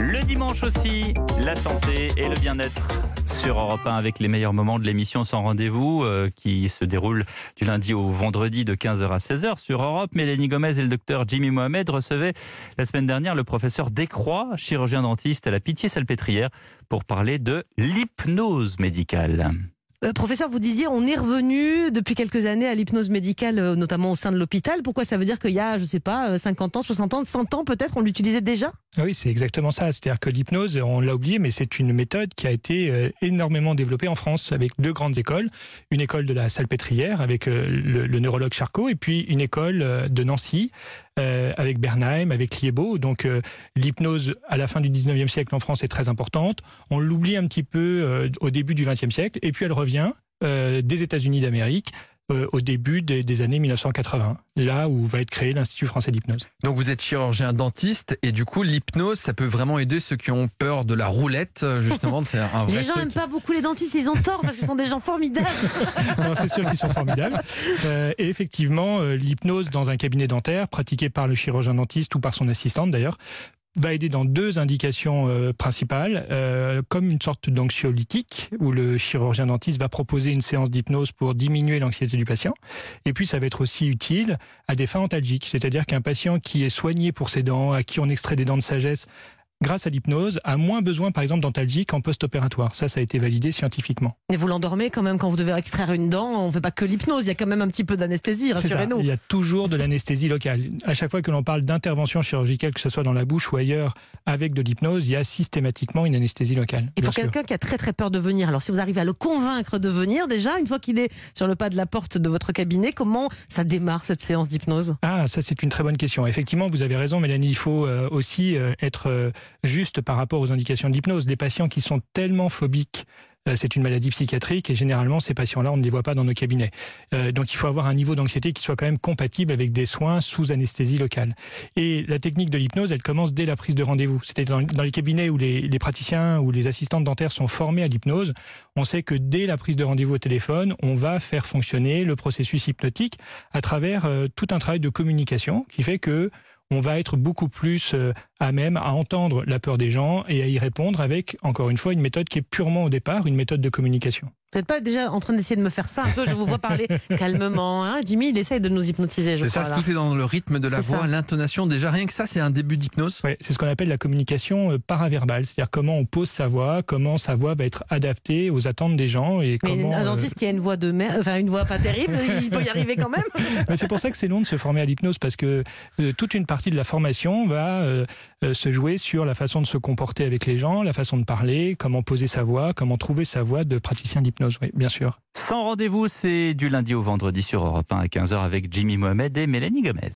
Le dimanche aussi, la santé et le bien-être sur Europe 1 avec les meilleurs moments de l'émission Sans Rendez-vous euh, qui se déroule du lundi au vendredi de 15h à 16h sur Europe. Mélanie Gomez et le docteur Jimmy Mohamed recevaient la semaine dernière le professeur Décroix, chirurgien dentiste à la Pitié-Salpêtrière, pour parler de l'hypnose médicale. Euh, professeur, vous disiez, on est revenu depuis quelques années à l'hypnose médicale, euh, notamment au sein de l'hôpital. Pourquoi ça veut dire qu'il y a, je sais pas, 50 ans, 60 ans, 100 ans peut-être, on l'utilisait déjà? Ah Oui, c'est exactement ça. C'est-à-dire que l'hypnose, on l'a oublié, mais c'est une méthode qui a été euh, énormément développée en France avec deux grandes écoles. Une école de la Salpêtrière avec le neurologue Charcot et puis une école de Nancy avec Bernheim, avec Liebo. Donc l'hypnose à la fin du 19e siècle en France est très importante. On l'oublie un petit peu au début du 20e siècle et puis elle revient euh, des États-Unis d'Amérique euh, au début des, années 1980, là où va être créé l'Institut français d'hypnose. Donc vous êtes chirurgien dentiste et du coup l'hypnose, ça peut vraiment aider ceux qui ont peur de la roulette, justement. C'est un vrai les gens n'aiment pas beaucoup les dentistes, ils ont tort parce que ce sont des gens formidables. c'est sûr qu'ils sont formidables. Euh, et effectivement, l'hypnose dans un cabinet dentaire, pratiquée par le chirurgien dentiste ou par son assistante d'ailleurs, va aider dans deux indications euh, principales, euh, comme une sorte d'anxiolytique, où le chirurgien dentiste va proposer une séance d'hypnose pour diminuer l'anxiété du patient. Et puis ça va être aussi utile à des fins antalgiques, c'est-à-dire qu'un patient qui est soigné pour ses dents, à qui on extrait des dents de sagesse, grâce à l'hypnose, a moins besoin, par exemple, d'antalgique en post-opératoire. Ça, ça a été validé scientifiquement. Et vous l'endormez quand même quand vous devez extraire une dent. On ne fait pas que l'hypnose, il y a quand même un petit peu d'anesthésie, rassurez-nous. Il y a toujours de l'anesthésie locale. À chaque fois que l'on parle d'intervention chirurgicale, que ce soit dans la bouche ou ailleurs, avec de l'hypnose, il y a systématiquement une anesthésie locale. Et pour quelqu'un qui a très très peur de venir, alors si vous arrivez à le convaincre de venir déjà, une fois qu'il est sur le pas de la porte de votre cabinet, comment ça démarre cette séance d'hypnose? Ah, ça c'est une très bonne question. Effectivement, vous avez raison, Mélanie, il faut euh, aussi euh, être euh, juste par rapport aux indications de l'hypnose. Les patients qui sont tellement phobiques euh, c'est une maladie psychiatrique et généralement ces patients-là, on ne les voit pas dans nos cabinets. Euh, donc il faut avoir un niveau d'anxiété qui soit quand même compatible avec des soins sous anesthésie locale. Et la technique de l'hypnose, elle commence dès la prise de rendez-vous. C'est-à-dire dans, les cabinets où les, praticiens ou les assistantes dentaires sont formés à l'hypnose, on sait que dès la prise de rendez-vous au téléphone, on va faire fonctionner le processus hypnotique à travers euh, tout un travail de communication qui fait que on va être beaucoup plus à même à entendre la peur des gens et à y répondre avec, encore une fois, une méthode qui est purement au départ une méthode de communication. Vous n'êtes pas déjà en train d'essayer de me faire ça un peu Je vous vois parler calmement. Hein Jimmy, il essaye de nous hypnotiser. C'est ça, tout est dans le rythme de la voix, l'intonation. Déjà, rien que ça, c'est un début d'hypnose. Oui, c'est ce qu'on appelle la communication euh, paraverbale. C'est-à-dire comment on pose sa voix, comment sa voix va être adaptée aux attentes des gens. Et Mais un dentiste euh, qui a une voix de merde, enfin une voix pas terrible, il peut y arriver quand même. Mais c'est pour ça que c'est long de se former à l'hypnose parce que euh, toute une partie de la formation va se jouer sur la façon de se comporter avec les gens, la façon de parler, comment poser sa voix, comment trouver sa voix de praticien d'hypnose. Oui, bien sûr. Sans rendez-vous, c'est du lundi au vendredi sur Europe 1 à 15h avec Jimmy Mohamed et Mélanie Gomez.